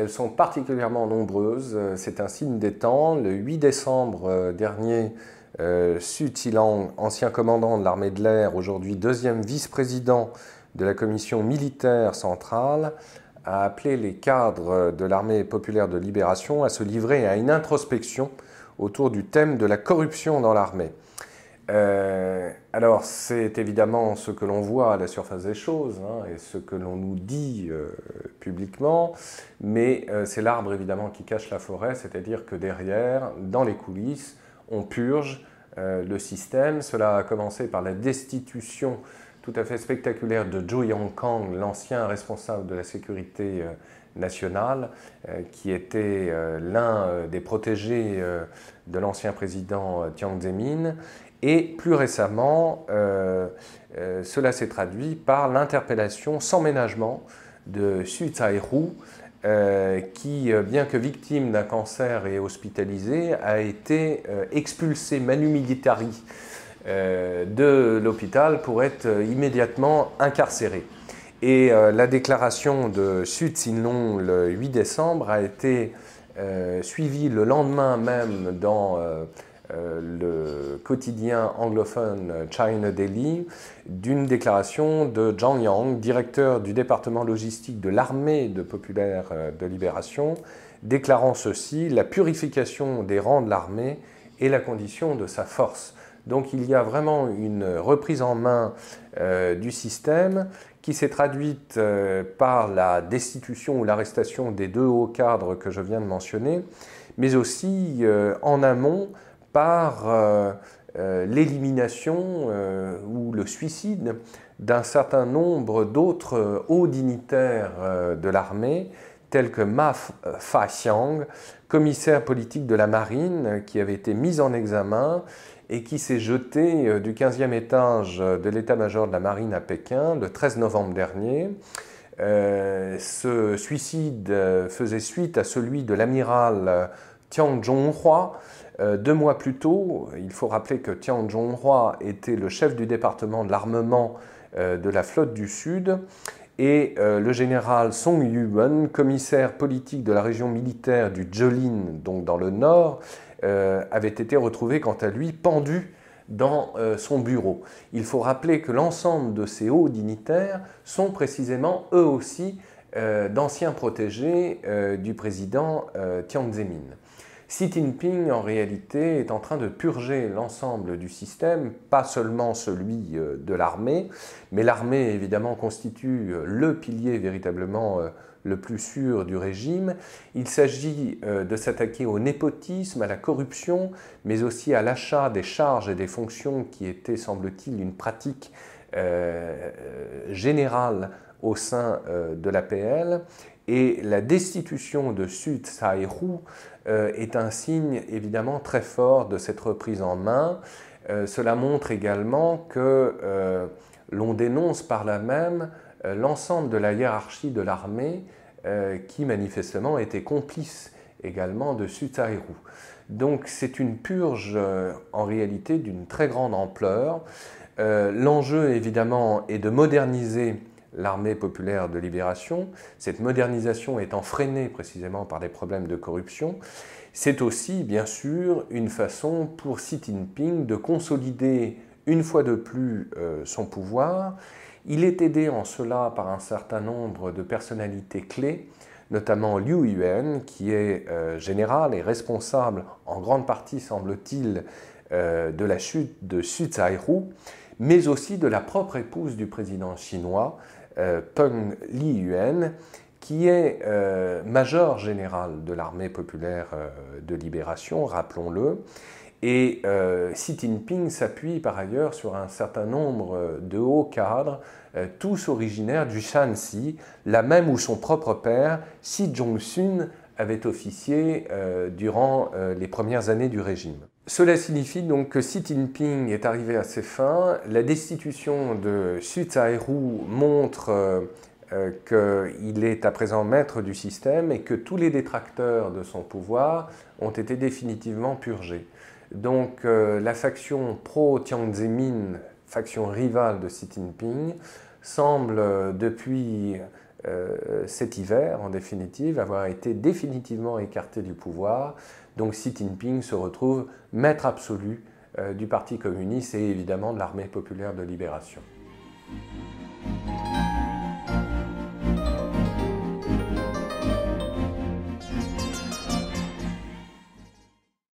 elles sont particulièrement nombreuses. C'est un signe des temps. Le 8 décembre dernier, Su Tilang, ancien commandant de l'armée de l'air, aujourd'hui deuxième vice-président de la commission militaire centrale, a appelé les cadres de l'armée populaire de libération à se livrer à une introspection autour du thème de la corruption dans l'armée. Euh, alors c'est évidemment ce que l'on voit à la surface des choses hein, et ce que l'on nous dit euh, publiquement, mais euh, c'est l'arbre évidemment qui cache la forêt, c'est-à-dire que derrière, dans les coulisses, on purge le système. Cela a commencé par la destitution tout à fait spectaculaire de Zhou Yongkang, l'ancien responsable de la sécurité nationale, qui était l'un des protégés de l'ancien président Jiang Zemin. Et plus récemment, euh, euh, cela s'est traduit par l'interpellation sans ménagement de Su Tsai-ru, euh, qui, bien que victime d'un cancer et hospitalisé, a été expulsé manu militari de l'hôpital pour être immédiatement incarcéré. Et la déclaration de Su Tsinlong le 8 décembre a été suivie le lendemain même dans euh, le quotidien anglophone China Daily d'une déclaration de Zhang Yang, directeur du département logistique de l'armée de populaire euh, de libération, déclarant ceci La purification des rangs de l'armée est la condition de sa force. Donc il y a vraiment une reprise en main euh, du système qui s'est traduite par la destitution ou l'arrestation des deux hauts cadres que je viens de mentionner, mais aussi en amont par euh, euh, l'élimination euh, ou le suicide d'un certain nombre d'autres hauts dignitaires de l'armée, tels que Ma Fa-xiang, commissaire politique de la marine, qui avait été mis en examen et qui s'est jeté du 15e étage de l'état-major de la marine à Pékin le 13 novembre dernier. ce suicide faisait suite à celui de l'amiral Tian Zhonghua, euh, deux mois plus tôt, il faut rappeler que Tian Zhonghua était le chef du département de l'armement euh, de la flotte du Sud et euh, le général Song Yuan, commissaire politique de la région militaire du Jolin, donc dans le nord, avait été retrouvé quant à lui pendu dans son bureau. Il faut rappeler que l'ensemble de ces hauts dignitaires sont précisément eux aussi d'anciens protégés du président Tian Zemin. Xi Jinping, en réalité, est en train de purger l'ensemble du système, pas seulement celui euh, de l'armée, mais l'armée, évidemment, constitue euh, le pilier véritablement euh, le plus sûr du régime. Il s'agit de s'attaquer au népotisme, à la corruption, mais aussi à l'achat des charges et des fonctions qui étaient, semble-t-il, une pratique générale au sein de l'APL. Et la destitution de Su Tsai-ru euh, est un signe évidemment très fort de cette reprise en main. Euh, cela montre également que euh, l'on dénonce par là même l'ensemble de la hiérarchie de l'armée qui manifestement était complice également de Tsai-ru. Donc c'est une purge en réalité d'une très grande ampleur. L'enjeu évidemment est de moderniser l'armée populaire de libération, cette modernisation étant freinée précisément par des problèmes de corruption, c'est aussi bien sûr une façon pour Xi Jinping de consolider une fois de plus euh, son pouvoir. Il est aidé en cela par un certain nombre de personnalités clés, notamment Liu Yuan, qui est euh, général et responsable en grande partie, semble-t-il, euh, de la chute de Xu Tsai-ru, mais aussi de la propre épouse du président chinois, Peng Liyuan, qui est euh, major général de l'armée populaire euh, de libération, rappelons-le. Et Xi Jinping s'appuie par ailleurs sur un certain nombre de hauts cadres, tous originaires du Shanxi, là même où son propre père, Xi Zhongxun, avait officié durant les premières années du régime. Cela signifie donc que Xi Jinping est arrivé à ses fins. La destitution de Xu Tsai-ru montre euh, euh, qu'il est à présent maître du système et que tous les détracteurs de son pouvoir ont été définitivement purgés. Donc euh, la faction pro-Jiang Zemin, faction rivale de Xi Jinping, semble depuis cet hiver, en définitive, avoir été définitivement écarté du pouvoir. Donc Xi Jinping se retrouve maître absolu du Parti communiste et évidemment de l'armée populaire de libération.